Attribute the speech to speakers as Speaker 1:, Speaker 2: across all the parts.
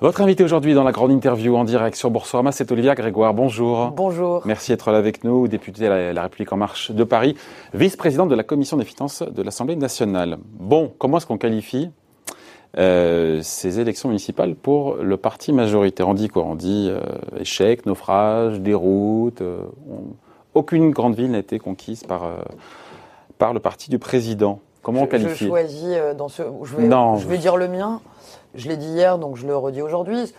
Speaker 1: Votre invité aujourd'hui dans la grande interview en direct sur Boursorama, c'est Olivia Grégoire. Bonjour.
Speaker 2: Bonjour.
Speaker 1: Merci d'être là avec nous, député de la République en marche de Paris, vice-présidente de la commission des finances de l'Assemblée nationale. Bon, comment est-ce qu'on qualifie euh, ces élections municipales pour le parti majoritaire? On dit quoi? On dit euh, échec, naufrage, déroute. Euh, aucune grande ville n'a été conquise par, par le parti du président. Comment on qualifie
Speaker 2: Je choisis dans ce. Je vais, non, je vais dire le mien. Je l'ai dit hier, donc je le redis aujourd'hui.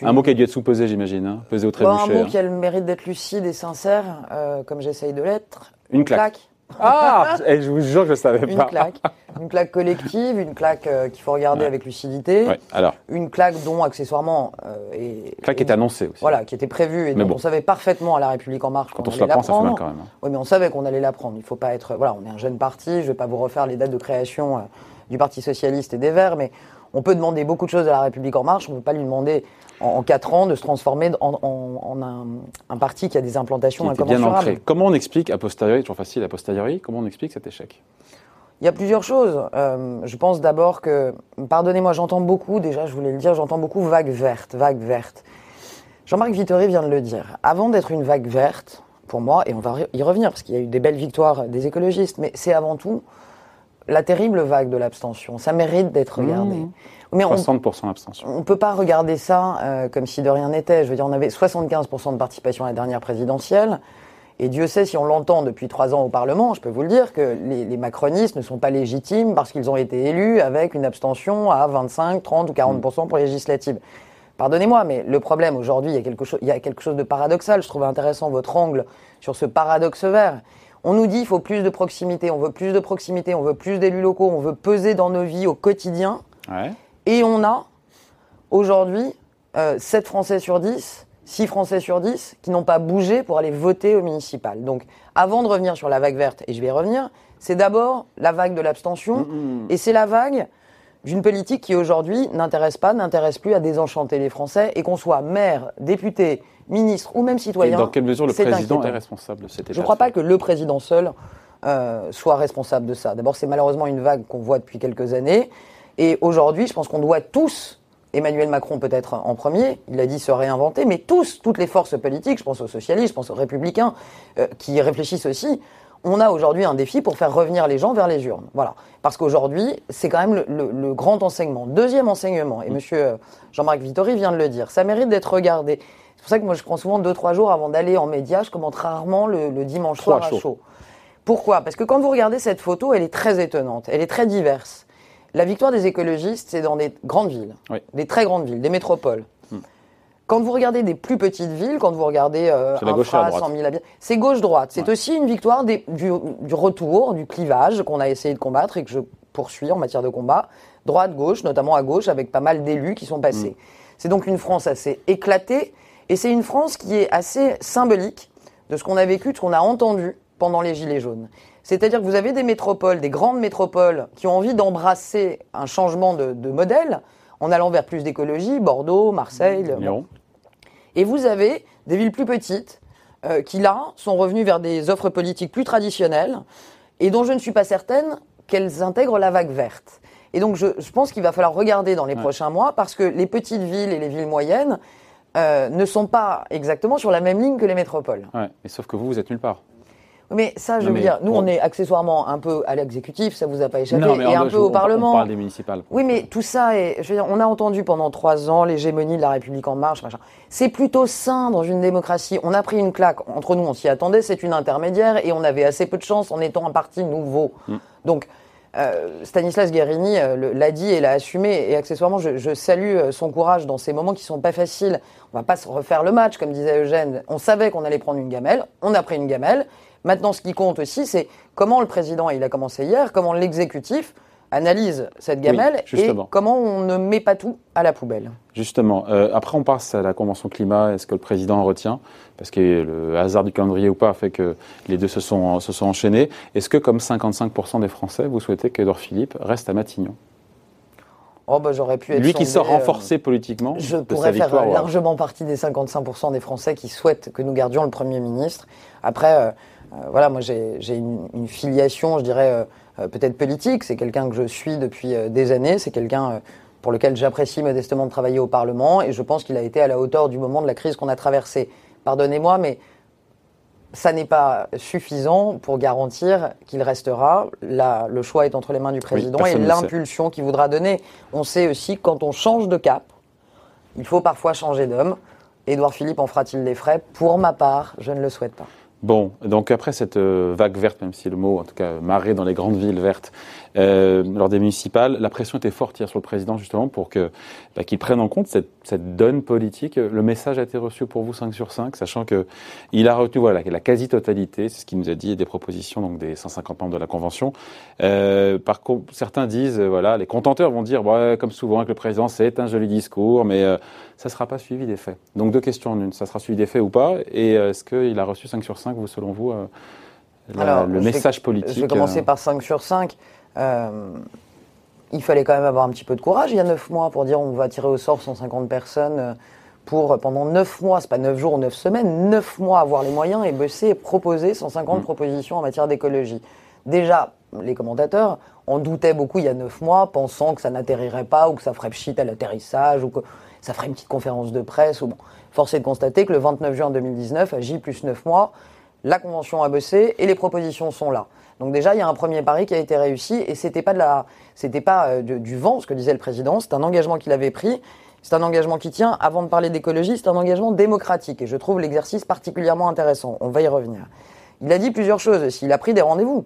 Speaker 1: Un mot qui a dû être sous-pesé, j'imagine, hein pesé au trébuchet.
Speaker 2: un mot qui a le mérite d'être lucide et sincère, euh, comme j'essaye de l'être.
Speaker 1: Une claque. Ah et Je vous jure que je ne savais
Speaker 2: pas. Une claque. Une claque collective, une claque euh, qu'il faut regarder avec lucidité.
Speaker 1: Ouais. Alors.
Speaker 2: Une claque dont, accessoirement... Euh,
Speaker 1: et, claque qui était annoncée aussi.
Speaker 2: Voilà, qui était prévue et dont on savait parfaitement à La République En Marche
Speaker 1: Quand on se la prend, ça fait mal quand même. Hein.
Speaker 2: Oui, mais on savait qu'on allait la prendre. Il ne faut pas être... Voilà, on est un jeune parti, je ne vais pas vous refaire les dates de création euh, du Parti Socialiste et des Verts, mais on peut demander beaucoup de choses à la République en marche, on ne peut pas lui demander en, quatre ans de se transformer en, un, parti qui a des implantations incommensurables. Bien
Speaker 1: Comment on explique, a posteriori, toujours facile, a posteriori, comment on explique cet échec?
Speaker 2: Il y a plusieurs choses. Euh, je pense d'abord que, pardonnez-moi, j'entends beaucoup, déjà je voulais le dire, j'entends beaucoup vague verte, vague verte. Jean-Marc Vittori vient de le dire. Avant d'être une vague verte, pour moi, et on va y revenir parce qu'il y a eu des belles victoires des écologistes, mais c'est avant tout la terrible vague de l'abstention. Ça mérite d'être mmh. regardé.
Speaker 1: Mais 60% d'abstention.
Speaker 2: On ne peut pas regarder ça euh, comme si de rien n'était. Je veux dire, on avait 75% de participation à la dernière présidentielle. Et Dieu sait si on l'entend depuis trois ans au Parlement, je peux vous le dire, que les, macronistes ne sont pas légitimes parce qu'ils ont été élus avec une abstention à 25, 30 ou 40% pour les législatives. Pardonnez-moi, mais le problème aujourd'hui, il, il y a quelque chose de paradoxal. Je trouve intéressant votre angle sur ce paradoxe vert. On nous dit qu'il faut plus de proximité, on veut plus de proximité, on veut plus d'élus locaux, on veut peser dans nos vies au quotidien. Et on a aujourd'hui 7 euh, Français sur 10, 6 Français sur 10 qui n'ont pas bougé pour aller voter au municipal. Donc avant de revenir sur la vague verte, et je vais y revenir, c'est d'abord la vague de l'abstention, et c'est la vague d'une politique qui aujourd'hui n'intéresse pas, n'intéresse plus à désenchanter les Français, et qu'on soit maire, député, ministre ou même citoyen.
Speaker 1: Et dans quelle mesure le président est responsable de cet état
Speaker 2: Je ne crois pas que le président seul euh, soit responsable de ça. D'abord, c'est malheureusement une vague qu'on voit depuis quelques années. Et aujourd'hui, je pense qu'on doit tous, Emmanuel Macron peut-être en premier, il a dit se réinventer, mais tous, toutes les forces politiques, je pense aux socialistes, je pense aux républicains, euh, qui réfléchissent aussi, on a aujourd'hui un défi pour faire revenir les gens vers les urnes. Voilà. Parce qu'aujourd'hui, c'est quand même le, grand enseignement. Deuxième enseignement, et monsieur euh, Jean-Marc Vittori vient de le dire, ça mérite d'être regardé. C'est pour ça que moi, je prends souvent deux, trois jours avant d'aller en médias. Je commente rarement le, dimanche soir à chaud. Pourquoi? Parce que quand vous regardez cette photo, elle est très étonnante. Elle est très diverse. La victoire des écologistes, c'est dans des grandes villes, des très grandes villes, des métropoles. Quand vous regardez des plus petites villes, quand vous regardez euh, infra, 100 000 habitants, c'est gauche-droite. C'est aussi une victoire du, retour, du clivage qu'on a essayé de combattre et que je poursuis en matière de combat. Droite-gauche, notamment à gauche, avec pas mal d'élus qui sont passés. Hmm. C'est donc une France assez éclatée et c'est une France qui est assez symbolique de ce qu'on a vécu, de ce qu'on a entendu pendant les Gilets jaunes. C'est-à-dire que vous avez des métropoles, des grandes métropoles, qui ont envie d'embrasser un changement de, modèle en allant vers plus d'écologie, Bordeaux, Marseille. Lyon. Et vous avez des villes plus petites euh, qui, là, sont revenues vers des offres politiques plus traditionnelles et dont je ne suis pas certaine qu'elles intègrent la vague verte. Et donc, je, pense qu'il va falloir regarder dans les prochains mois parce que les petites villes et les villes moyennes, euh, ne sont pas exactement sur la même ligne que les métropoles.
Speaker 1: Ouais, mais sauf que vous, vous êtes nulle part.
Speaker 2: Mais ça, je veux dire, nous, on est accessoirement un peu à l'exécutif, ça vous a pas échappé, et un peu au Parlement. On
Speaker 1: parle des municipales.
Speaker 2: Oui, mais tout ça, est, je veux dire, on a entendu pendant trois ans l'hégémonie de la République en marche, machin. C'est plutôt sain dans une démocratie. On a pris une claque. Entre nous, on s'y attendait, c'est une intermédiaire, et on avait assez peu de chance en étant un parti nouveau. Mm. Donc, euh, Stanislas Guérini euh, l'a dit et l'a assumé. Et accessoirement, je, salue euh, son courage dans ces moments qui sont pas faciles. On va pas se refaire le match, comme disait Eugène. On savait qu'on allait prendre une gamelle. On a pris une gamelle. Maintenant, ce qui compte aussi, c'est comment le président, il a commencé hier, comment l'exécutif analyse cette gamelle et comment on ne met pas tout à la poubelle.
Speaker 1: Justement. Euh, après, on passe à la Convention climat. Est-ce que le président en retient? Parce que le hasard du calendrier ou pas fait que les deux se sont, se sont enchaînés. Est-ce que, comme 55% des Français, vous souhaitez qu'Edouard Philippe reste à Matignon?
Speaker 2: Oh bah j'aurais pu être
Speaker 1: Lui qui sort renforcé
Speaker 2: euh,
Speaker 1: politiquement.
Speaker 2: Je pourrais faire largement partie des 55% des Français qui souhaitent que nous gardions le Premier ministre. Après, euh, voilà, moi j'ai une, une, filiation, je dirais, euh, peut-être politique. C'est quelqu'un que je suis depuis euh, des années. C'est quelqu'un euh, pour lequel j'apprécie modestement de travailler au Parlement, et je pense qu'il a été à la hauteur du moment de la crise qu'on a traversée. Pardonnez-moi, mais ça n'est pas suffisant pour garantir qu'il restera. Là, le choix est entre les mains du président et l'impulsion qu'il voudra donner. On sait aussi que quand on change de cap, il faut parfois changer d'homme. Édouard Philippe en fera-t-il les frais? Pour ma part, je ne le souhaite pas.
Speaker 1: Bon, donc après cette euh, vague verte, même si le mot, en tout cas, marée dans les grandes villes vertes, euh, lors des municipales, la pression était forte hier sur le président justement pour que bah, qu'il prenne en compte cette, cette, donne politique. Le message a été reçu pour vous 5 sur 5, sachant que il a retenu voilà la quasi-totalité, c'est ce qu'il nous a dit, des propositions donc des 150 membres de la convention. Euh, par contre, certains disent euh, voilà, les contenteurs vont dire ouais, comme souvent avec le président, c'est un joli discours, mais euh, ça ne sera pas suivi des faits. Donc deux questions en une, ça sera suivi des faits ou pas Et est-ce qu'il a reçu 5 sur 5, vous, selon vous, euh,
Speaker 2: Alors,
Speaker 1: le message politique
Speaker 2: Je vais commencer euh, par 5 sur 5. Euh, il fallait quand même avoir un petit peu de courage il y a 9 mois pour dire on va tirer au sort 150 personnes pour pendant 9 mois, c'est pas 9 jours ou 9 semaines, 9 mois avoir les moyens et bosser et proposer 150 mmh. propositions en matière d'écologie. Déjà, les commentateurs en doutaient beaucoup il y a 9 mois, pensant que ça n'atterrirait pas ou que ça ferait pchit à l'atterrissage ou que ça ferait une petite conférence de presse. Ou bon. Force est de constater que le 29 juin 2019, à J plus 9 mois, la convention a bossé et les propositions sont là. Donc déjà, il y a un premier pari qui a été réussi et c'était pas de la, c'était pas euh, du vent, ce que disait le président. C'est un engagement qu'il avait pris. C'est un engagement qui tient. Avant de parler d'écologie, c'est un engagement démocratique et je trouve l'exercice particulièrement intéressant. On va y revenir. Il a dit plusieurs choses. S'il a pris des rendez-vous.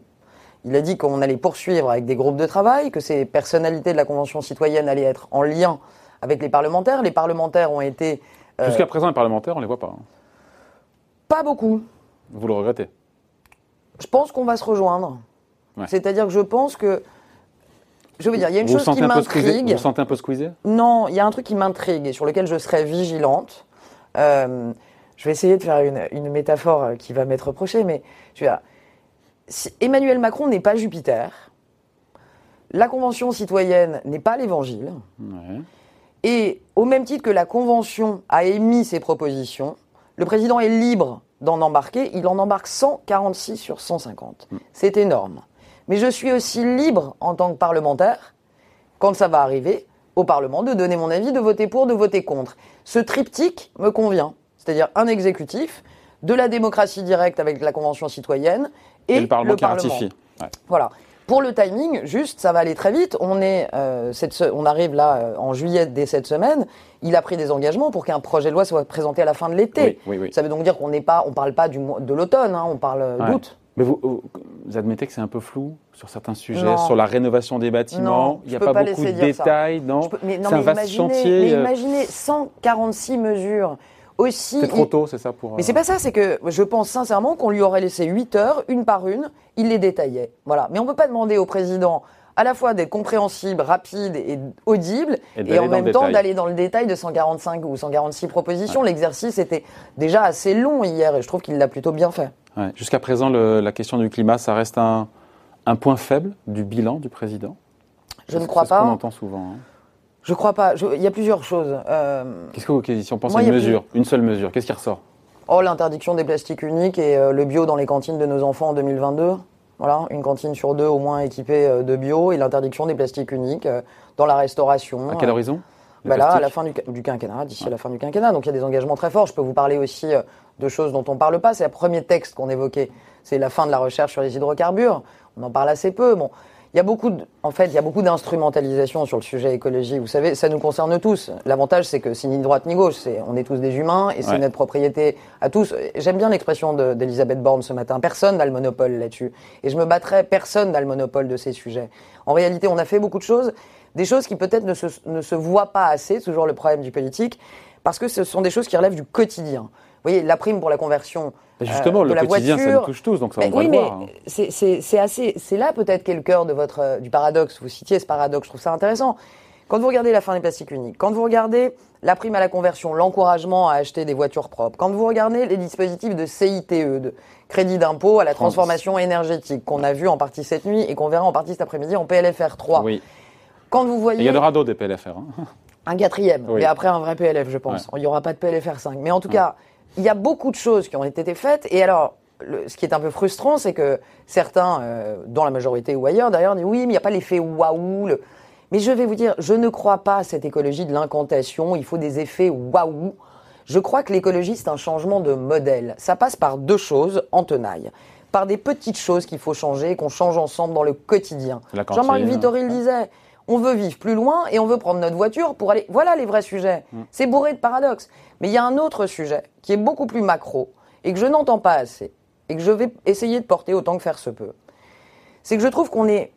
Speaker 2: Il a dit qu'on allait poursuivre avec des groupes de travail, que ces personnalités de la Convention citoyenne allaient être en lien avec les parlementaires. Les parlementaires ont été.
Speaker 1: Euh, Jusqu'à présent, les parlementaires, on ne les voit pas. Hein.
Speaker 2: Pas beaucoup.
Speaker 1: Vous le regrettez?
Speaker 2: Je pense qu'on va se rejoindre. C'est-à-dire que je pense que. Je veux dire, il y a une chose qui m'intrigue.
Speaker 1: Vous vous sentez un peu squeezé?
Speaker 2: Non, il y a un truc qui m'intrigue et sur lequel je serai vigilante. Euh, je vais essayer de faire une, métaphore qui va m'être reprochée, mais je veux dire, si Emmanuel Macron n'est pas Jupiter, la Convention citoyenne n'est pas l'Évangile, ouais. Et au même titre que la Convention a émis ses propositions, le président est libre d'en embarquer. Il en embarque 146 sur 150. Mm. C'est énorme. Mais je suis aussi libre en tant que parlementaire, quand ça va arriver, au Parlement, de donner mon avis, de voter pour, de voter contre. Ce triptyque me convient. C'est-à-dire un exécutif, de la démocratie directe avec la Convention citoyenne et, le Parlement. Qui Voilà. Pour le timing, juste, ça va aller très vite. On est, euh, cette, on arrive là euh, en juillet dès cette semaine. Il a pris des engagements pour qu'un projet de loi soit présenté à la fin de l'été. Ça veut donc dire qu'on n'est pas, on parle pas du de l'automne, hein, on parle euh, d'août.
Speaker 1: Mais vous, vous, admettez que c'est un peu flou sur certains sujets, sur la rénovation des bâtiments. Il n'y a pas, beaucoup de détails, non, C'est un vaste chantier.
Speaker 2: Mais imaginez 146 mesures aussi.
Speaker 1: C'est trop tôt, c'est ça pour.
Speaker 2: Mais c'est pas ça, c'est que je pense sincèrement qu'on lui aurait laissé 8 heures, une par une, il les détaillait. Voilà. Mais on ne peut pas demander au président à la fois d'être compréhensible, rapide et audible, et, en même temps d'aller dans le détail de 145 ou 146 propositions. L'exercice était déjà assez long hier, et je trouve qu'il l'a plutôt bien fait.
Speaker 1: Jusqu'à présent, la question du climat, ça reste un, un, point faible du bilan du président?
Speaker 2: Je ne crois pas.
Speaker 1: C'est ce qu'on entend souvent. Hein.
Speaker 2: Je crois pas. il y a plusieurs choses. Euh,
Speaker 1: Qu'est-ce que vous, si on pense à une mesure, une seule mesure, qu'est-ce qui ressort?
Speaker 2: Oh, l'interdiction des plastiques uniques et euh, le bio dans les cantines de nos enfants en 2022. Voilà, une cantine sur deux au moins équipée euh, de bio et l'interdiction des plastiques uniques dans la restauration.
Speaker 1: À quel horizon?
Speaker 2: Bah là, à la fin du, quinquennat, d'ici à la fin du quinquennat. Donc il y a des engagements très forts. Je peux vous parler aussi de choses dont on ne parle pas. C'est le premier texte qu'on évoquait. C'est la fin de la recherche sur les hydrocarbures. On en parle assez peu. Bon, il y a beaucoup, en fait, il y a beaucoup d'instrumentalisation sur le sujet écologie. Vous savez, ça nous concerne tous. L'avantage, c'est que c'est ni droite ni gauche. C'est, on est tous des humains et c'est notre propriété à tous. J'aime bien l'expression d'Elisabeth Borne ce matin. Personne n'a le monopole là-dessus. Et je me battrai, personne n'a le monopole de ces sujets. En réalité, on a fait beaucoup de choses, des choses qui peut-être ne se, ne se voient pas assez, toujours le problème du politique, parce que ce sont des choses qui relèvent du quotidien. Vous voyez, la prime pour la conversion
Speaker 1: justement, euh,
Speaker 2: de
Speaker 1: le
Speaker 2: la
Speaker 1: quotidien,
Speaker 2: voiture,
Speaker 1: ça nous touche tous, donc ça
Speaker 2: mais,
Speaker 1: va
Speaker 2: oui,
Speaker 1: le
Speaker 2: mais
Speaker 1: voir. Hein.
Speaker 2: C'est assez, c'est là peut-être qu'est le cœur de votre euh, du paradoxe. Vous citiez ce paradoxe, je trouve ça intéressant. Quand vous regardez la fin des plastiques uniques, quand vous regardez la prime à la conversion, l'encouragement à acheter des voitures propres, quand vous regardez les dispositifs de CITE, de crédit d'impôt à la transformation énergétique, qu'on a vu en partie cette nuit et qu'on verra en partie cet après-midi en PLFR 3.
Speaker 1: Oui.
Speaker 2: Quand vous voyez.
Speaker 1: il y en aura d'autres des PLFR. Hein.
Speaker 2: Un quatrième, et après un vrai PLF, je pense. Il n'y aura pas de PLFR 5. Mais en tout cas, il y a beaucoup de choses qui ont été faites. Et alors, ce qui est un peu frustrant, c'est que certains, euh, dans la majorité ou ailleurs d'ailleurs, disent oui, mais il n'y a pas l'effet waouh. Mais je vais vous dire, je ne crois pas à cette écologie de l'incantation, il faut des effets waouh. Je crois que l'écologie, c'est un changement de modèle. Ça passe par deux choses en tenaille. Par des petites choses qu'il faut changer, qu'on change ensemble dans le quotidien. Jean-Marc Vittori le disait. On veut vivre plus loin et on veut prendre notre voiture pour aller. Voilà les vrais sujets.
Speaker 1: Mm.
Speaker 2: C'est bourré de paradoxes. Mais il y a un autre sujet qui est beaucoup plus macro et que je n'entends pas assez et que je vais essayer de porter autant que faire se peut. C'est que je trouve qu'on est,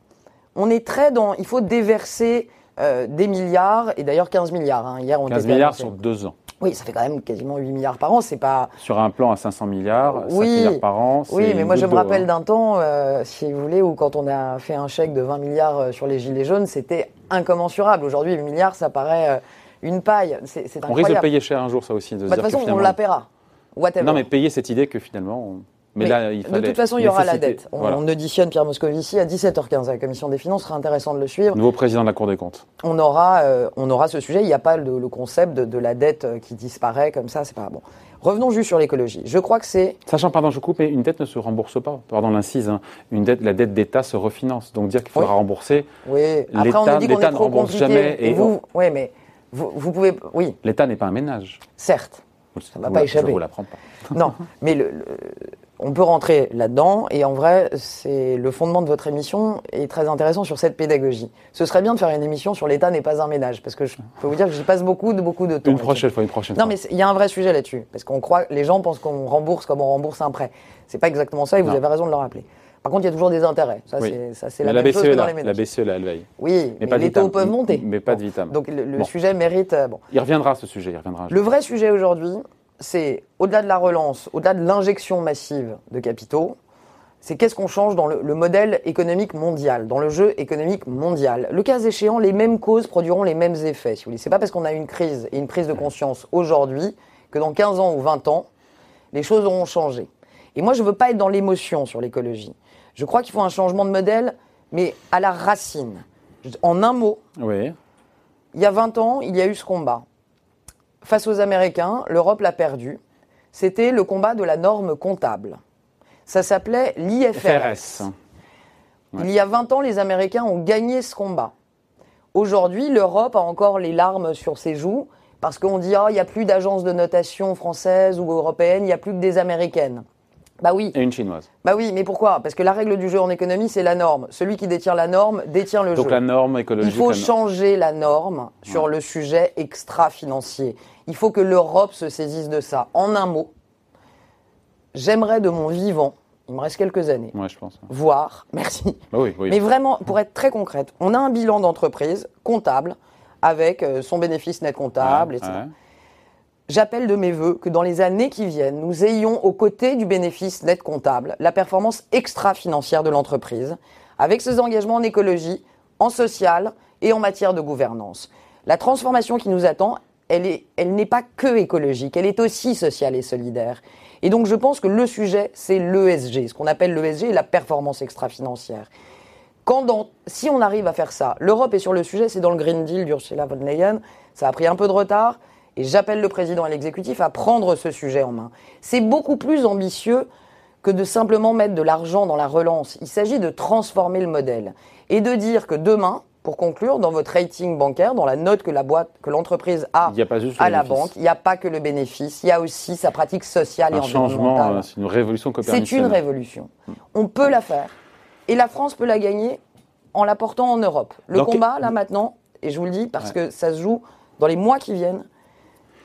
Speaker 2: on est très dans. Il faut déverser euh, des milliards et d'ailleurs 15 milliards. hein. Hier, on
Speaker 1: 15
Speaker 2: était
Speaker 1: milliards sur deux ans.
Speaker 2: Oui, ça fait quand même quasiment 8 milliards par an. C'est pas.
Speaker 1: Sur un plan à 500 milliards, 5
Speaker 2: Oui.
Speaker 1: milliards par an.
Speaker 2: Oui, mais moi je me rappelle
Speaker 1: hein.
Speaker 2: d'un temps, euh, si vous voulez, où quand on a fait un chèque de 20 milliards euh, sur les gilets jaunes, c'était incommensurable. Aujourd'hui, 8 milliards, ça paraît euh, une paille. C'est
Speaker 1: On risque de payer cher un jour, ça aussi. De, se
Speaker 2: Bah, De toute
Speaker 1: que
Speaker 2: façon, on la paiera. Whatever.
Speaker 1: Non, mais payer cette idée que finalement. on- Mais,
Speaker 2: Mais
Speaker 1: là, il
Speaker 2: de toute façon, il y aura la dette. On,
Speaker 1: Voilà.
Speaker 2: on auditionne Pierre Moscovici à 17h15 à la Commission des Finances. Ce sera intéressant de le suivre.
Speaker 1: Nouveau président de la Cour des comptes.
Speaker 2: On aura, euh, on aura ce sujet. Il n'y a pas le, le concept de, de la dette euh, qui disparaît comme ça. C'est pas bon. Revenons juste sur l'écologie. Je crois que c'est
Speaker 1: Sachant, pardon, je coupe, mais une dette ne se rembourse pas. Pardon, l'incise. hein. Une dette, la dette d'État se refinance. Donc dire qu'il faudra
Speaker 2: Oui.
Speaker 1: rembourser,
Speaker 2: oui. Après, on
Speaker 1: L'État-
Speaker 2: nous dit qu'on
Speaker 1: l'État
Speaker 2: est
Speaker 1: ne
Speaker 2: trop
Speaker 1: rembourse
Speaker 2: compliqué.
Speaker 1: jamais
Speaker 2: Et oui, mais vous, vous pouvez, oui,
Speaker 1: l'État n'est pas un ménage.
Speaker 2: certes. Ça va
Speaker 1: vous
Speaker 2: pas échapper.
Speaker 1: Je vous l'apprends pas.
Speaker 2: Non, mais le- le- on peut rentrer là-dedans et en vrai, c'est le fondement de votre émission est très intéressant sur cette pédagogie. Ce serait bien de faire une émission sur l'État n'est pas un ménage parce que je peux vous dire que j'y passe beaucoup de beaucoup de temps.
Speaker 1: Une prochaine fois, une prochaine
Speaker 2: Non,
Speaker 1: fois.
Speaker 2: mais il y a un vrai sujet là-dessus parce qu'on croit, les gens pensent qu'on rembourse comme on rembourse un prêt. C'est pas exactement ça et vous avez raison de le rappeler. Par contre, il y a toujours des intérêts. Ça,
Speaker 1: Oui.
Speaker 2: c'est la,
Speaker 1: la
Speaker 2: même chose
Speaker 1: BCE
Speaker 2: que
Speaker 1: est
Speaker 2: dans les
Speaker 1: La
Speaker 2: ménages.
Speaker 1: BCE là, elle veille.
Speaker 2: Oui, mais, les taux peuvent monter.
Speaker 1: Mais pas de vitam.
Speaker 2: Donc le, le
Speaker 1: Bon.
Speaker 2: sujet mérite. euh, bon.
Speaker 1: Il reviendra ce sujet, il reviendra.
Speaker 2: Le vrai sujet aujourd'hui, c'est au-delà de la relance, au-delà de l'injection massive de capitaux, c'est qu'est-ce qu'on change dans le, le modèle économique mondial, dans le jeu économique mondial. Le cas échéant, les mêmes causes produiront les mêmes effets. Si vous voulez, c'est pas parce qu'on a une crise et une prise de conscience aujourd'hui que dans 15 ans ou 20 ans, les choses auront changé. Et moi, je veux pas être dans l'émotion sur l'écologie. Je crois qu'il faut un changement de modèle, mais à la racine. En un mot,
Speaker 1: Oui.
Speaker 2: il y a 20 ans, il y a eu ce combat. Face aux Américains, l'Europe l'a perdu. C'était le combat de la norme comptable. Ça s'appelait l'IFRS.
Speaker 1: FRS.
Speaker 2: Il y a 20 ans, les Américains ont gagné ce combat. Aujourd'hui, l'Europe a encore les larmes sur ses joues parce qu'on dit ah, il n'y a plus d'agences de notation françaises ou européennes, il n'y a plus que des américaines. Bah oui,
Speaker 1: Et une chinoise.
Speaker 2: bah oui, mais pourquoi? Parce que la règle du jeu en économie, c'est la norme. Celui qui détient la norme détient le
Speaker 1: Donc
Speaker 2: jeu.
Speaker 1: la norme
Speaker 2: Il
Speaker 1: écologique.
Speaker 2: faut
Speaker 1: la no-
Speaker 2: changer la norme sur
Speaker 1: Ouais.
Speaker 2: le sujet extra-financier. Il faut que l'Europe se saisisse de ça. En un mot, j'aimerais de mon vivant, il me reste quelques années,
Speaker 1: Ouais, je pense.
Speaker 2: voir, merci,
Speaker 1: Bah oui, oui.
Speaker 2: mais vraiment, pour être très concrète, on a un bilan d'entreprise comptable avec euh, son bénéfice net comptable, etc. J'appelle de mes voeux que dans les années qui viennent, nous ayons aux côtés du bénéfice net comptable la performance extra-financière de l'entreprise, avec ses engagements en écologie, en social et en matière de gouvernance. La transformation qui nous attend, elle est- elle n'est pas que écologique, elle est aussi sociale et solidaire. Et donc je pense que le sujet, c'est l'ESG, ce qu'on appelle l'ESG, la performance extra-financière. Quand dans- si on arrive à faire ça, l'Europe est sur le sujet, c'est dans le Green Deal d'Ursula von Leyen, ça a pris un peu de retard, et j'appelle le président et l'exécutif à prendre ce sujet en main. C'est beaucoup plus ambitieux que de simplement mettre de l'argent dans la relance. Il s'agit de transformer le modèle et de dire que demain, pour conclure, dans votre rating bancaire, dans la note que la boîte, que l'entreprise a
Speaker 1: pas juste
Speaker 2: à la banque, il n'y a pas que le bénéfice, il y a aussi sa pratique sociale et
Speaker 1: Un changement,
Speaker 2: environnementale.
Speaker 1: euh, c'est une révolution
Speaker 2: C'est
Speaker 1: copernicienne.
Speaker 2: une révolution. On peut la faire. Et la France peut la gagner en la portant en Europe. Le
Speaker 1: Dans que-
Speaker 2: combat, là, maintenant, et je vous le dis parce
Speaker 1: Ouais.
Speaker 2: que ça se joue dans les mois qui viennent,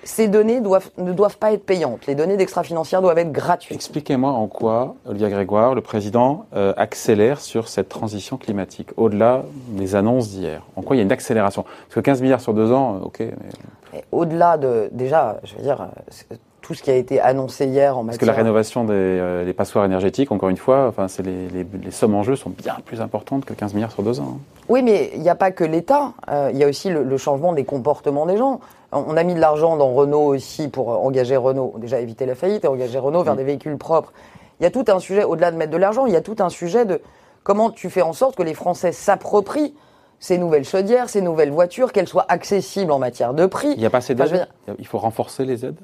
Speaker 2: ces données doivent, ne doivent pas être payantes. Les données d'extra-financières doivent être gratuites.
Speaker 1: Expliquez-moi en quoi Olivia Grégoire, le président, euh, accélère sur cette transition climatique, au-delà des annonces d'hier. En quoi il y a une accélération? Parce que 15 milliards sur deux ans, euh, ok, mais-
Speaker 2: Au-delà de. Déjà, je veux dire, euh, tout ce qui a été annoncé hier en
Speaker 1: parce que
Speaker 2: matière.
Speaker 1: la rénovation des, euh, des passoires énergétiques, encore une fois, enfin, c'est les, les- les sommes en jeu sont bien plus importantes que 15 milliards sur deux ans. hein.
Speaker 2: Oui, mais il n'y a pas que l'État. euh, Il y a aussi le, le changement des comportements des gens. On a mis de l'argent dans Renault aussi pour euh, engager Renault, déjà éviter la faillite et engager Renault vers
Speaker 1: Mm.
Speaker 2: des véhicules propres. Il y a tout un sujet, au-delà de mettre de l'argent, il y a tout un sujet de comment tu fais en sorte que les Français s'approprient ces nouvelles chaudières, ces nouvelles voitures, qu'elles soient accessibles en matière de prix.
Speaker 1: Il n'y a pas assez
Speaker 2: Enfin,
Speaker 1: d'aides? Il faut renforcer les aides?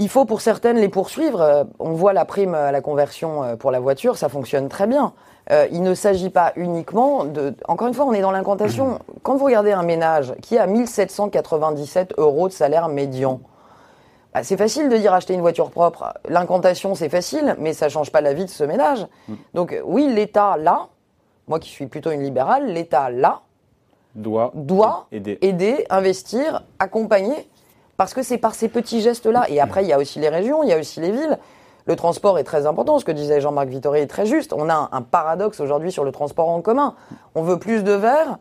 Speaker 2: Il faut pour certaines les poursuivre. Euh, On voit la prime à la conversion euh, pour la voiture, ça fonctionne très bien. Euh, il ne s'agit pas uniquement de... Encore une fois, on est dans l'incantation. Quand vous regardez un ménage qui a 1797 euros de salaire médian, bah, c'est facile de dire acheter une voiture propre. L'incantation, c'est facile, mais ça change pas la vie de ce ménage. Donc euh, oui, l'État, là, moi qui suis plutôt une libérale, l'État, là,
Speaker 1: Doit,
Speaker 2: doit
Speaker 1: aider.
Speaker 2: aider, investir, accompagner, parce que c'est par ces petits gestes-là. Et après, il y a aussi les régions, il y a aussi les villes. Le transport est très important, ce que disait Jean-Marc Vittori est très juste. On a un, paradoxe aujourd'hui sur le transport en commun. On veut plus de verre,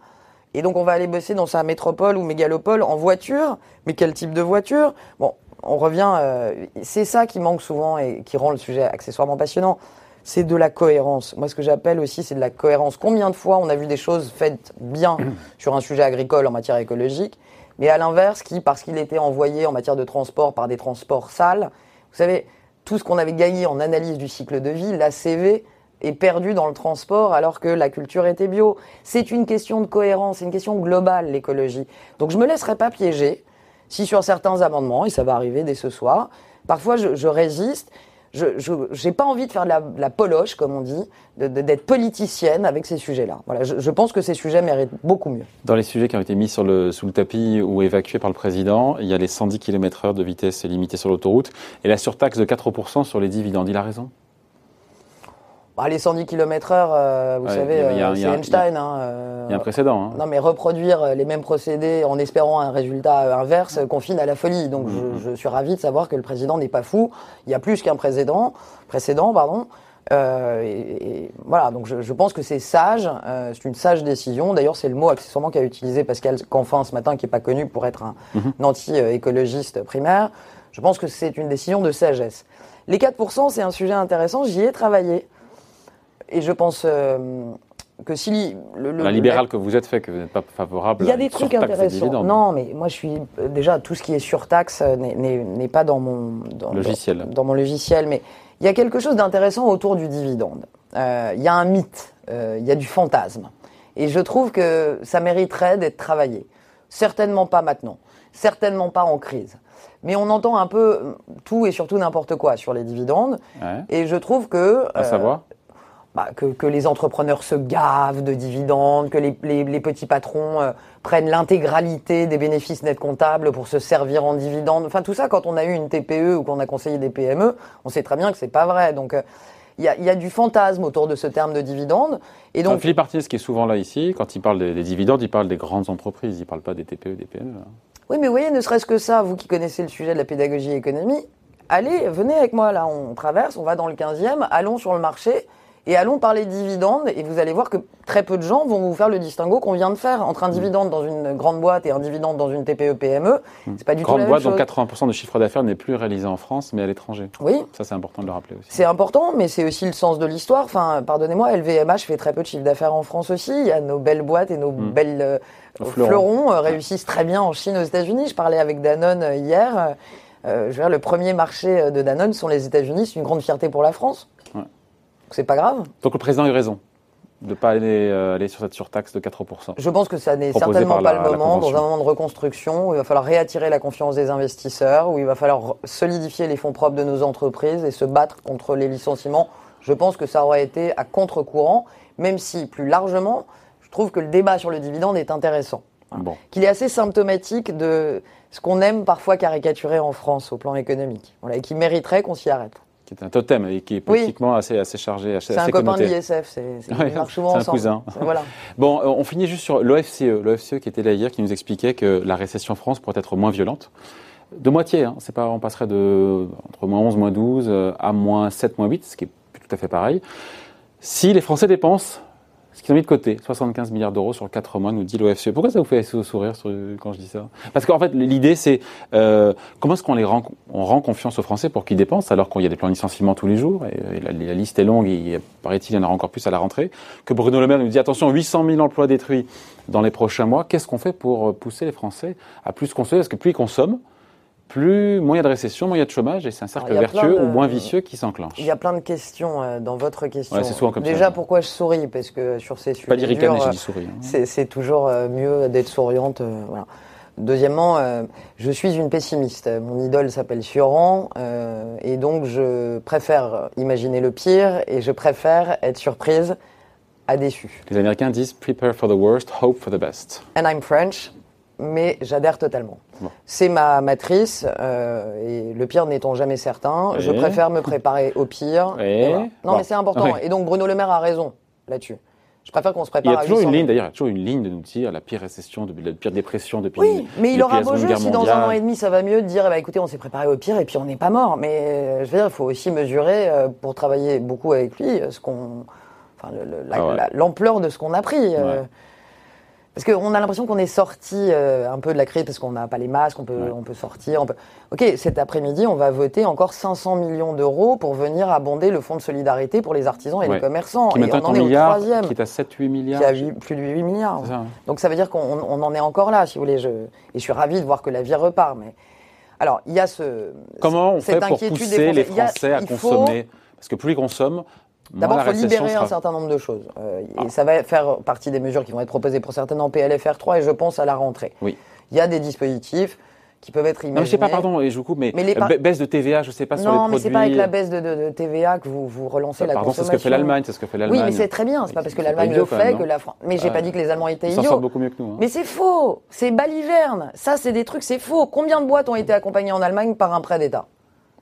Speaker 2: et donc on va aller bosser dans sa métropole ou mégalopole en voiture. Mais quel type de voiture? Bon, on revient. euh, c'est ça qui manque souvent et qui rend le sujet accessoirement passionnant. C'est de la cohérence. Moi, ce que j'appelle aussi, c'est de la cohérence. Combien de fois on a vu des choses faites bien sur un sujet agricole en matière écologique, mais à l'inverse, qui, parce qu'il était envoyé en matière de transport par des transports sales, vous savez, tout ce qu'on avait gagné en analyse du cycle de vie, l'ACV, est perdu dans le transport alors que la culture était bio. C'est une question de cohérence, c'est une question globale, l'écologie. Donc je me laisserai pas piéger si sur certains amendements, et ça va arriver dès ce soir, parfois je résiste, je n'ai pas envie de faire de la, poloche, comme on dit, d'être politicienne avec ces sujets-là. Voilà, je, pense que ces sujets méritent beaucoup mieux.
Speaker 1: Dans les sujets qui ont été mis sous le tapis ou évacués par le président, il y a les 110 km heure de vitesse limitée sur l'autoroute et la surtaxe de 4% sur les dividendes. Il a raison
Speaker 2: Bah, les 110 km heure, euh, vous
Speaker 1: Ouais,
Speaker 2: savez,
Speaker 1: il y a- il y
Speaker 2: euh, c'est Einstein. hein, euh,
Speaker 1: Il y a un précédent. Hein.
Speaker 2: Non, mais reproduire euh, les mêmes procédés en espérant un résultat euh, inverse euh, confine à la folie. Donc,
Speaker 1: Mmh,
Speaker 2: je, je suis ravi de savoir que le président n'est pas fou. Il y a plus qu'un précédent, précédent, pardon. Euh, et, et voilà, donc je, je pense que c'est sage, euh, c'est une sage décision. D'ailleurs, c'est le mot accessoirement qu'a utilisé Pascal Canfin ce matin, qui est pas connu pour être un, un anti-écologiste primaire. Je pense que c'est une décision de sagesse. Les 4%, c'est un sujet intéressant. J'y ai travaillé. Et je pense euh, que si le, le-
Speaker 1: La libérale que vous êtes fait, que vous n'êtes pas favorable
Speaker 2: il y a des trucs
Speaker 1: des
Speaker 2: intéressants. Non, mais moi je suis euh, déjà tout ce qui est surtaxe euh, n'est- pas dans mon dans,
Speaker 1: Logiciel.
Speaker 2: Dans, dans mon logiciel, mais il y a quelque chose d'intéressant autour du dividende. Euh, Il y a un mythe, il y a du fantasme, et je trouve que ça mériterait d'être travaillé. Certainement pas maintenant, certainement pas en crise, mais on entend un peu tout et surtout n'importe quoi sur les dividendes,
Speaker 1: Ouais.
Speaker 2: et je trouve que
Speaker 1: À savoir
Speaker 2: bah, que, que les entrepreneurs se gavent de dividendes, que les, les- les petits patrons euh, prennent l'intégralité des bénéfices nets comptables pour se servir en dividendes. Enfin, tout ça, quand on a eu une TPE ou qu'on a conseillé des PME, on sait très bien que c'est pas vrai. Donc, euh, il y, a, il y a du fantasme autour de ce terme de dividende. Et
Speaker 1: Donc, Philippe Martinez, qui est souvent là ici, quand il parle des, des dividendes, il parle des grandes entreprises, il ne parle pas des TPE, des PME. hein.
Speaker 2: oui, mais vous voyez, ne serait-ce que ça, vous qui connaissez le sujet de la pédagogie et économie, allez, venez avec moi, là, on traverse, on va dans le 15e, allons sur le marché et allons parler dividendes et vous allez voir que très peu de gens vont vous faire le distinguo qu'on vient de faire entre un dividende dans une grande boîte et un dividende dans une TPE PME. C'est pas du tout
Speaker 1: Grande
Speaker 2: la même
Speaker 1: boîte dont
Speaker 2: chose.
Speaker 1: 80% de chiffre d'affaires n'est plus réalisé en France, mais à l'étranger.
Speaker 2: Oui,
Speaker 1: Ça, c'est important de le rappeler aussi.
Speaker 2: c'est important, mais c'est aussi le sens de l'histoire. Enfin, pardonnez-moi, LVMH fait très peu de chiffre d'affaires en France aussi. Il y a nos belles boîtes et nos belles euh, fleurons,
Speaker 1: fleurons.
Speaker 2: euh, réussissent très bien en Chine, aux États-Unis. Je parlais avec Danone euh, hier. Euh, je veux dire, le premier marché de Danone sont les États-Unis. C'est une grande fierté pour la France. C'est pas grave.
Speaker 1: Donc le président a eu raison de ne pas aller, euh, aller sur cette surtaxe de 4%.
Speaker 2: Je pense que ça n'est certainement pas
Speaker 1: la-
Speaker 2: le moment, dans un moment de reconstruction, où il va falloir réattirer la confiance des investisseurs, où il va falloir solidifier les fonds propres de nos entreprises et se battre contre les licenciements. Je pense que ça aurait été à contre-courant, même si, plus largement, je trouve que le débat sur le dividende est intéressant.
Speaker 1: Bon.
Speaker 2: Qu'il est assez symptomatique de ce qu'on aime parfois caricaturer en France au plan économique. Voilà, et qui mériterait qu'on s'y arrête.
Speaker 1: Qui est un totem et qui est politiquement assez, assez chargé, assez,
Speaker 2: C'est un copain de l'ISF, c'est,
Speaker 1: Ouais, un cousin.
Speaker 2: Voilà.
Speaker 1: Bon, euh, on finit juste sur l'OFCE, l'OFCE qui était là hier, qui nous expliquait que la récession en France pourrait être moins violente. De moitié, hein, c'est pas, on passerait de entre moins 11, moins 12 euh, à moins 7, moins 8, ce qui est tout à fait pareil. Si les Français dépensent ce qu'ils ont mis de côté, 75 milliards d'euros sur 4 mois, nous dit l'OFCE. Pourquoi ça vous fait sou- sourire quand je dis ça? Parce qu'en fait, l'idée, c'est euh, comment est-ce qu'on les rend, on rend confiance aux Français pour qu'ils dépensent, alors qu'il y a des plans de licenciement tous les jours, et, la, liste est longue, et paraît-il, il y en aura encore plus à la rentrée, que Bruno Le Maire nous dit, attention, 800 000 emplois détruits dans les prochains mois, qu'est-ce qu'on fait pour pousser les Français à plus consommer? Parce que plus ils consomment, plus moins il y a de récession, moins il y a de chômage, et c'est un cercle vertueux
Speaker 2: de-
Speaker 1: ou moins vicieux qui s'enclenche.
Speaker 2: Il y a plein de questions euh, dans votre question.
Speaker 1: Ouais, c'est souvent comme ça.
Speaker 2: Déjà, pourquoi je souris? Parce que sur ces sujets
Speaker 1: Pas
Speaker 2: durs,
Speaker 1: j'ai
Speaker 2: euh,
Speaker 1: souris. hein.
Speaker 2: c'est toujours euh, mieux d'être souriante. euh, voilà. Deuxièmement, je suis une pessimiste. Mon idole s'appelle Sioran, et donc je préfère imaginer le pire et je préfère être surprise à déçu.
Speaker 1: Les Américains disent prepare for the worst, hope for the best.
Speaker 2: And I'm French, mais j'adhère totalement.
Speaker 1: Bon.
Speaker 2: C'est ma matrice, euh, et le pire n'étant jamais certain, je préfère me préparer au pire.
Speaker 1: Oui.
Speaker 2: et voilà. Non,
Speaker 1: Bon.
Speaker 2: mais c'est important.
Speaker 1: Oui.
Speaker 2: Et donc Bruno Le Maire a raison là-dessus. Je préfère qu'on se
Speaker 1: Il
Speaker 2: prépare
Speaker 1: y a
Speaker 2: à
Speaker 1: toujours
Speaker 2: 800
Speaker 1: une
Speaker 2: 000.
Speaker 1: ligne, d'ailleurs, il y a toujours une ligne de nous dire la pire récession, la pire dépression depuis.
Speaker 2: Oui, mais il aura beau jeu si dans un an et demi ça va mieux de dire, eh ben, écoutez, on s'est préparé au pire et puis on n'est pas mort. Mais euh, je veux dire, il faut aussi mesurer, euh, pour travailler beaucoup avec lui, ce qu'on, enfin, la-
Speaker 1: Ah ouais.
Speaker 2: l'ampleur de ce qu'on a pris.
Speaker 1: Ouais.
Speaker 2: Parce qu'on a l'impression qu'on est sorti euh, un peu de la crise parce qu'on n'a pas les masques, on peut,
Speaker 1: Ouais.
Speaker 2: on peut sortir. On peut... Ok, cet après-midi, on va voter encore 500 millions d'euros pour venir abonder le fonds de solidarité pour les artisans et
Speaker 1: Ouais.
Speaker 2: les commerçants.
Speaker 1: Qui
Speaker 2: et on
Speaker 1: est
Speaker 2: en est au
Speaker 1: milliards,
Speaker 2: troisième,
Speaker 1: qui est à 7-8 milliards.
Speaker 2: qui a plus de 8 milliards.
Speaker 1: Ça.
Speaker 2: Donc ça veut dire qu'on on en est encore là, si vous voulez. Je, et je suis ravi de voir que la vie repart. Mais alors, il y a ce.
Speaker 1: Comment on
Speaker 2: cette
Speaker 1: fait pour pousser les
Speaker 2: a-
Speaker 1: Français à
Speaker 2: faut-
Speaker 1: consommer? Parce que plus ils consomment,
Speaker 2: D'abord, il faut libérer
Speaker 1: sera...
Speaker 2: un certain nombre de choses. Euh,
Speaker 1: Ah.
Speaker 2: Et ça va faire partie des mesures qui vont être proposées pour certaines en PLFR 3 et je pense à la rentrée.
Speaker 1: Oui.
Speaker 2: Il y a des dispositifs qui peuvent être imaginés.
Speaker 1: Non, mais je sais pas, pardon, et je vous coupe, mais,
Speaker 2: Mais les par-
Speaker 1: ba- baisse de TVA, je sais pas sur les
Speaker 2: Non, mais
Speaker 1: produits.
Speaker 2: c'est pas avec la baisse de, de- de TVA que vous, vous relancez la
Speaker 1: Pardon, c'est ce que fait l'Allemagne, c'est ce que fait l'Allemagne.
Speaker 2: Oui, mais c'est très bien. C'est pas parce que l'Allemagne le
Speaker 1: idiots,
Speaker 2: fait
Speaker 1: même,
Speaker 2: que
Speaker 1: non
Speaker 2: la France. Mais j'ai
Speaker 1: Ouais.
Speaker 2: pas dit que les Allemands étaient
Speaker 1: Ils s'en
Speaker 2: idiots.
Speaker 1: sortent beaucoup mieux que nous. hein.
Speaker 2: Mais c'est faux, c'est baliverne. Ça, c'est des trucs, c'est faux. Combien de boîtes ont été accompagnées en Allemagne par un prêt d'État?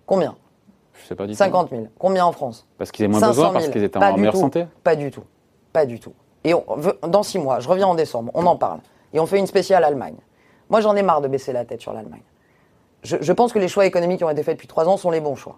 Speaker 2: Combien?
Speaker 1: Je sais pas du tout.
Speaker 2: 50 000. Combien en France?
Speaker 1: Parce qu'ils avaient moins
Speaker 2: 500
Speaker 1: besoin,
Speaker 2: 000.
Speaker 1: parce qu'ils étaient
Speaker 2: Pas
Speaker 1: en meilleure
Speaker 2: tout.
Speaker 1: santé?
Speaker 2: Pas du tout. Pas du tout. Et on veut- dans six mois, je reviens en décembre, on en parle. Et on fait une spéciale Allemagne. Moi, j'en ai marre de baisser la tête sur l'Allemagne. Je, je pense que les choix économiques qui ont été faits depuis trois ans sont les bons choix.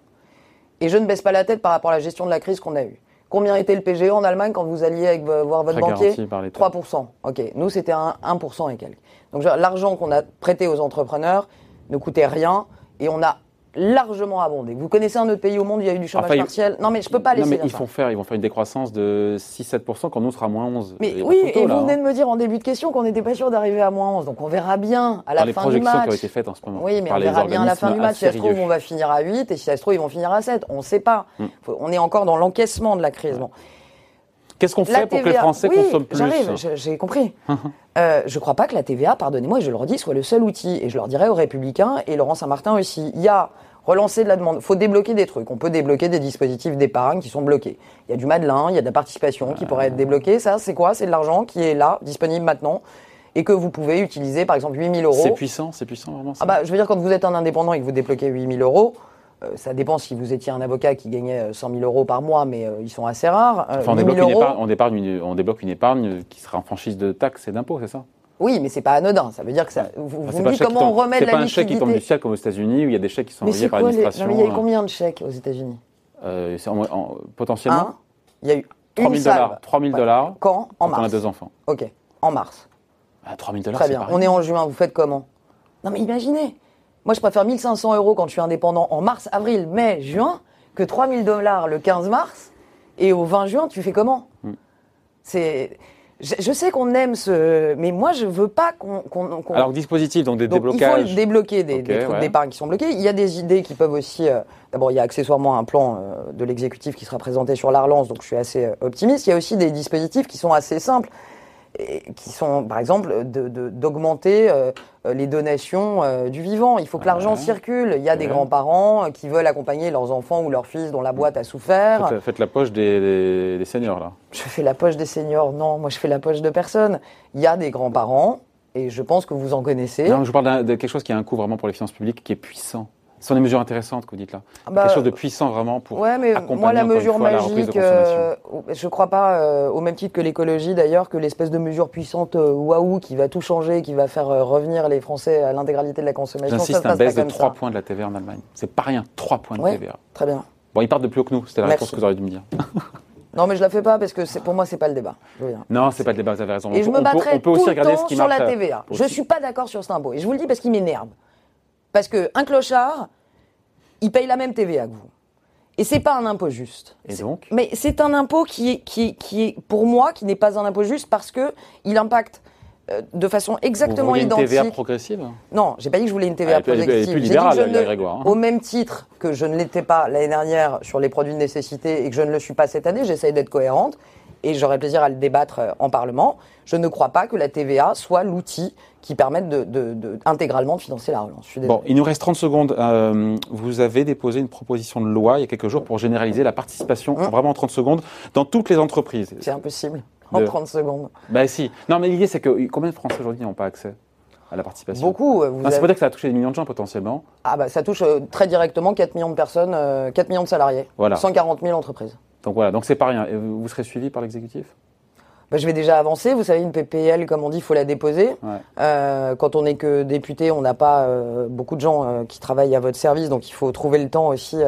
Speaker 2: Et je ne baisse pas la tête par rapport à la gestion de la crise qu'on a eue. Combien était le PGE en Allemagne quand vous alliez avec, voir votre banquier
Speaker 1: garanti par l'État.
Speaker 2: 3%. Ok. Nous, c'était un 1% et quelques. Donc, l'argent qu'on a prêté aux entrepreneurs ne coûtait rien et on a largement abondé. Vous connaissez un autre pays au monde où il y a eu du chômage
Speaker 1: Enfin, il-
Speaker 2: partiel Non, mais je peux pas
Speaker 1: Non,
Speaker 2: laisser
Speaker 1: mais
Speaker 2: dire
Speaker 1: ils faire, ils vont faire une décroissance de 6-7% quand nous on sera moins 11.
Speaker 2: Mais oui, et
Speaker 1: là,
Speaker 2: vous venez
Speaker 1: hein.
Speaker 2: de me dire en début de question qu'on n'était pas sûr d'arriver à moins 11. Donc on verra bien à la
Speaker 1: Dans les
Speaker 2: fin du
Speaker 1: projections
Speaker 2: match.
Speaker 1: qui ont été faites en ce moment.
Speaker 2: Oui, mais on
Speaker 1: les
Speaker 2: verra bien à la fin du match. Si ça se trouve, on va finir à 8 et si ça se trouve, ils vont finir à 7. On ne sait pas.
Speaker 1: Hmm.
Speaker 2: Faut- on est encore dans l'encaissement de la crise. Bon.
Speaker 1: Qu'est-ce qu'on fait pour que les Français
Speaker 2: oui,
Speaker 1: consomment plus
Speaker 2: J'arrive, j'ai compris. euh, je ne crois pas que la TVA, pardonnez-moi, et je le redis, soit le seul outil. Et je leur dirais aux Républicains et Laurent Saint-Martin aussi. Il y a relancer de la demande. Il faut débloquer des trucs. On peut débloquer des dispositifs d'épargne qui sont bloqués. Il y a du Madelin, il y a de la participation qui pourrait être débloquée. Ça, c'est quoi? C'est de l'argent qui est là, disponible maintenant, et que vous pouvez utiliser, par exemple, 8000 euros.
Speaker 1: C'est puissant, c'est puissant vraiment. ça
Speaker 2: Ah bah, je veux dire, quand vous êtes un indépendant et que vous débloquez 8000 euros, euh, ça dépend si vous étiez un avocat qui gagnait euh, 100 000 euros par mois, mais euh, ils sont assez rares. Euh,
Speaker 1: Enfin, on,
Speaker 2: 8000
Speaker 1: débloque une épargne, on, dépargne une- on débloque une épargne qui sera en franchise de taxes et d'impôts, c'est ça?
Speaker 2: Oui, mais c'est pas anodin. Ça veut dire que ça. Vous,
Speaker 1: Enfin, c'est
Speaker 2: me dites comment on remet de
Speaker 1: C'est
Speaker 2: la
Speaker 1: pas un chèque qui tombe du
Speaker 2: liquidité.
Speaker 1: ciel comme aux États-Unis où il y a des chèques qui sont
Speaker 2: Mais
Speaker 1: envoyés
Speaker 2: c'est
Speaker 1: par l'administration.
Speaker 2: Non, mais il y a eu
Speaker 1: euh,
Speaker 2: combien de chèques aux États-Unis?
Speaker 1: Euh, c'est en- en- potentiellement
Speaker 2: Un. Il y a eu
Speaker 1: 3
Speaker 2: une
Speaker 1: 000
Speaker 2: salve.
Speaker 1: dollars. 3 000
Speaker 2: Ouais.
Speaker 1: dollars
Speaker 2: Quand? En
Speaker 1: quand on a
Speaker 2: mars.
Speaker 1: deux enfants.
Speaker 2: Ok. En mars.
Speaker 1: Ah, 3 000 dollars,
Speaker 2: Très
Speaker 1: c'est
Speaker 2: bien. On est en juin. Vous faites comment? Non, mais imaginez. Moi, je préfère 1500 euros quand je suis indépendant en mars, avril, mai, juin que 3000 dollars le 15 mars. Et au 20 juin, tu fais comment
Speaker 1: Hmm.
Speaker 2: C'est. Je, je sais qu'on aime ce, mais moi je veux pas qu'on.
Speaker 1: Alors, dispositif, donc des
Speaker 2: Donc, il
Speaker 1: déblocages.
Speaker 2: faut débloquer des, trucs
Speaker 1: ouais.
Speaker 2: d'épargne qui sont bloqués. Il y a des idées qui peuvent aussi. euh, D'abord, il y a accessoirement un plan euh, de l'exécutif qui sera présenté sur la relance, donc je suis assez euh, optimiste. Il y a aussi des dispositifs qui sont assez simples, qui sont, par exemple, de- de- d'augmenter euh, les donations euh, du vivant. Il faut que l'argent
Speaker 1: Ouais.
Speaker 2: circule. Il y a des grands-parents euh, qui veulent accompagner leurs enfants ou leurs fils dont la boîte a souffert.
Speaker 1: Faites, faites la poche des, des- des seniors, là.
Speaker 2: Je fais la poche des seniors. Non, moi je fais la poche de personne. Il y a des grands-parents, et je pense que vous en connaissez.
Speaker 1: Non, je vous parle de quelque chose qui a un coût vraiment pour les finances publiques, qui est puissant. Ce sont des mesures intéressantes que vous dites là.
Speaker 2: Ah bah,
Speaker 1: quelque chose de puissant vraiment pour
Speaker 2: Ouais, mais
Speaker 1: accompagner
Speaker 2: moi, la mesure
Speaker 1: fois la
Speaker 2: magique,
Speaker 1: consommation.
Speaker 2: euh, je crois pas, euh, au même titre que l'écologie d'ailleurs, que l'espèce de mesure puissante euh, waouh qui va tout changer, qui va faire euh, revenir les Français à l'intégralité de la consommation.
Speaker 1: J'insiste, un baisse de
Speaker 2: comme
Speaker 1: 3
Speaker 2: ça.
Speaker 1: points de la TVA en Allemagne. C'est pas rien, 3 points de
Speaker 2: Ouais.
Speaker 1: TVA.
Speaker 2: Très bien.
Speaker 1: Bon, ils partent de plus haut que nous, c'était la
Speaker 2: Merci.
Speaker 1: réponse que vous auriez dû me dire.
Speaker 2: Non, mais je la fais pas parce que pour moi, c'est pas le débat. Je.
Speaker 1: Non, c'est pas le débat, vous avez raison.
Speaker 2: Et
Speaker 1: on
Speaker 2: je
Speaker 1: peut,
Speaker 2: me
Speaker 1: on peut-
Speaker 2: battrai
Speaker 1: on peut aussi
Speaker 2: tout le temps
Speaker 1: ce qui
Speaker 2: sur la TVA. Je
Speaker 1: aussi.
Speaker 2: suis pas d'accord sur impôt. Et je vous le dis parce qu'il m'énerve. Parce que un clochard, il paye la même TVA que vous. Et c'est pas un impôt juste.
Speaker 1: Et donc
Speaker 2: Mais c'est un impôt qui est, qui, est, qui est, pour moi, qui n'est pas un impôt juste parce que il impacte euh, de façon
Speaker 1: Vous
Speaker 2: exactement
Speaker 1: une
Speaker 2: identique.
Speaker 1: TVA progressive
Speaker 2: Non, j'ai pas dit que je voulais une TVA
Speaker 1: Elle est plus-
Speaker 2: progressive. J'ai dit
Speaker 1: libérale,
Speaker 2: que je
Speaker 1: la
Speaker 2: ne-
Speaker 1: Grégoire, hein.
Speaker 2: au même titre que je ne l'étais pas l'année dernière sur les produits de nécessité et que je ne le suis pas cette année, j'essaye d'être cohérente. Et j'aurai plaisir à le débattre euh, en Parlement, je ne crois pas que la TVA soit l'outil qui permette de, de- de- intégralement de financer la relance.
Speaker 1: Bon, il nous reste 30 secondes. Euh, vous avez déposé une proposition de loi il y a quelques jours pour généraliser la participation,
Speaker 2: Hum.
Speaker 1: vraiment en 30 secondes, dans toutes les entreprises.
Speaker 2: C'est impossible. En
Speaker 1: De-
Speaker 2: 30 secondes.
Speaker 1: Bah si. Non, mais l'idée, c'est que combien de Français aujourd'hui n'ont pas accès à la participation?
Speaker 2: Beaucoup. euh, Vous
Speaker 1: Non,
Speaker 2: avez-
Speaker 1: pour dire que ça a touché des millions de gens potentiellement.
Speaker 2: Ah bah ça touche euh, très directement 4 millions de personnes, euh, 4 millions de salariés,
Speaker 1: Voilà.
Speaker 2: 140 000 entreprises.
Speaker 1: Donc voilà, donc c'est pas rien. Et vous serez suivi par l'exécutif?
Speaker 2: Bah, je vais déjà avancer. Vous savez, une PPL, comme on dit, il faut la déposer.
Speaker 1: Ouais.
Speaker 2: Euh, quand on n'est que député, on n'a pas euh, beaucoup de gens euh, qui travaillent à votre service, donc il faut trouver le temps aussi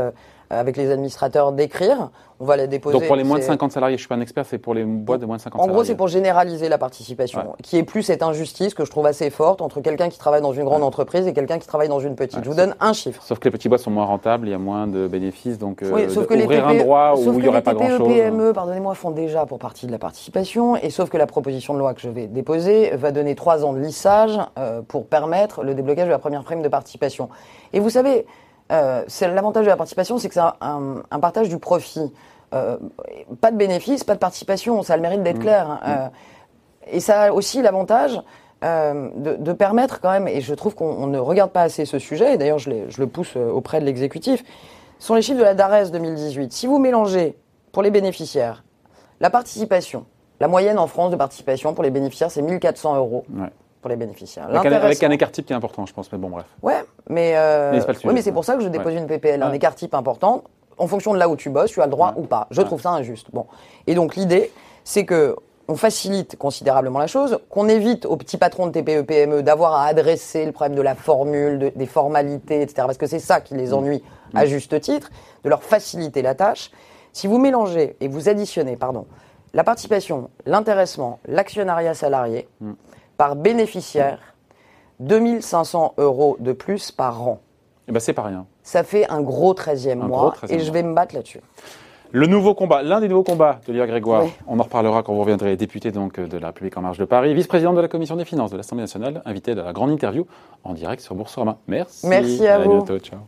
Speaker 2: avec les administrateurs d'écrire. On va la déposer.
Speaker 1: Donc pour les moins de
Speaker 2: C'est-
Speaker 1: 50 salariés, je suis pas un expert, c'est pour les boîtes de moins de 50
Speaker 2: En
Speaker 1: salariés.
Speaker 2: gros, c'est pour généraliser la participation,
Speaker 1: Ouais.
Speaker 2: qui est plus cette injustice que je trouve assez forte entre quelqu'un qui travaille dans une grande entreprise et quelqu'un qui travaille dans une petite.
Speaker 1: Ouais,
Speaker 2: je vous donne un chiffre.
Speaker 1: Sauf que les petites boîtes sont moins rentables, il y a moins de bénéfices, donc euh,
Speaker 2: Oui,
Speaker 1: de-
Speaker 2: sauf que les
Speaker 1: ouvrir
Speaker 2: TPE,
Speaker 1: un droit
Speaker 2: sauf
Speaker 1: où il n'y aurait
Speaker 2: les
Speaker 1: pas grand-chose.
Speaker 2: PME, pardonnez-moi, font déjà pour partie de la participation, et sauf que la proposition de loi que je vais déposer va donner trois ans de lissage euh, pour permettre le déblocage de la première prime de participation. Et vous savez, euh, c'est l'avantage de la participation, c'est que c'est un, un- un partage du profit. Euh, pas de bénéfice, pas de participation, ça a le mérite
Speaker 1: Mmh.
Speaker 2: d'être clair. hein. Euh, et ça a aussi l'avantage de, de permettre quand même, et je trouve qu'on on ne regarde pas assez ce sujet, et d'ailleurs je, le pousse auprès de l'exécutif, sont les chiffres de la DARES 2018. Si vous mélangez pour les bénéficiaires la participation, la moyenne en France de participation pour les bénéficiaires, c'est 1400 euros
Speaker 1: Ouais.
Speaker 2: pour les bénéficiaires.
Speaker 1: Avec un, avec
Speaker 2: L'intéressant-
Speaker 1: un écart type qui est important, je pense, mais bon, bref.
Speaker 2: Ouais, mais, euh,
Speaker 1: Mais
Speaker 2: ouais, mais c'est pour ça que je dépose
Speaker 1: Ouais.
Speaker 2: une PPL, un écart type important. En fonction de là où tu bosses, tu as le droit ou pas. Je trouve ça injuste. Bon. Et donc l'idée, c'est que on facilite considérablement la chose, qu'on évite aux petits patrons de TPE, PME d'avoir à adresser le problème de la formule, de- des formalités, etc. Parce que c'est ça qui les ennuie à juste titre, de leur faciliter la tâche. Si vous mélangez et vous additionnez, pardon, la participation, l'intéressement, l'actionnariat salarié
Speaker 1: Mm.
Speaker 2: par bénéficiaire, 2500 euros de plus par an.
Speaker 1: Eh ben, c'est pas rien.
Speaker 2: Ça fait un gros 13e
Speaker 1: Un
Speaker 2: mois
Speaker 1: gros 13e
Speaker 2: et je vais me battre là-dessus.
Speaker 1: Le nouveau combat, l'un des nouveaux combats de Léa Grégoire,
Speaker 2: Oui.
Speaker 1: on en reparlera quand vous reviendrez, député donc de la République en marche de Paris, vice-présidente de la commission des finances de l'Assemblée nationale, invité à la grande interview en direct sur Boursorama. Merci.
Speaker 2: Merci à vous.
Speaker 1: bientôt, ciao.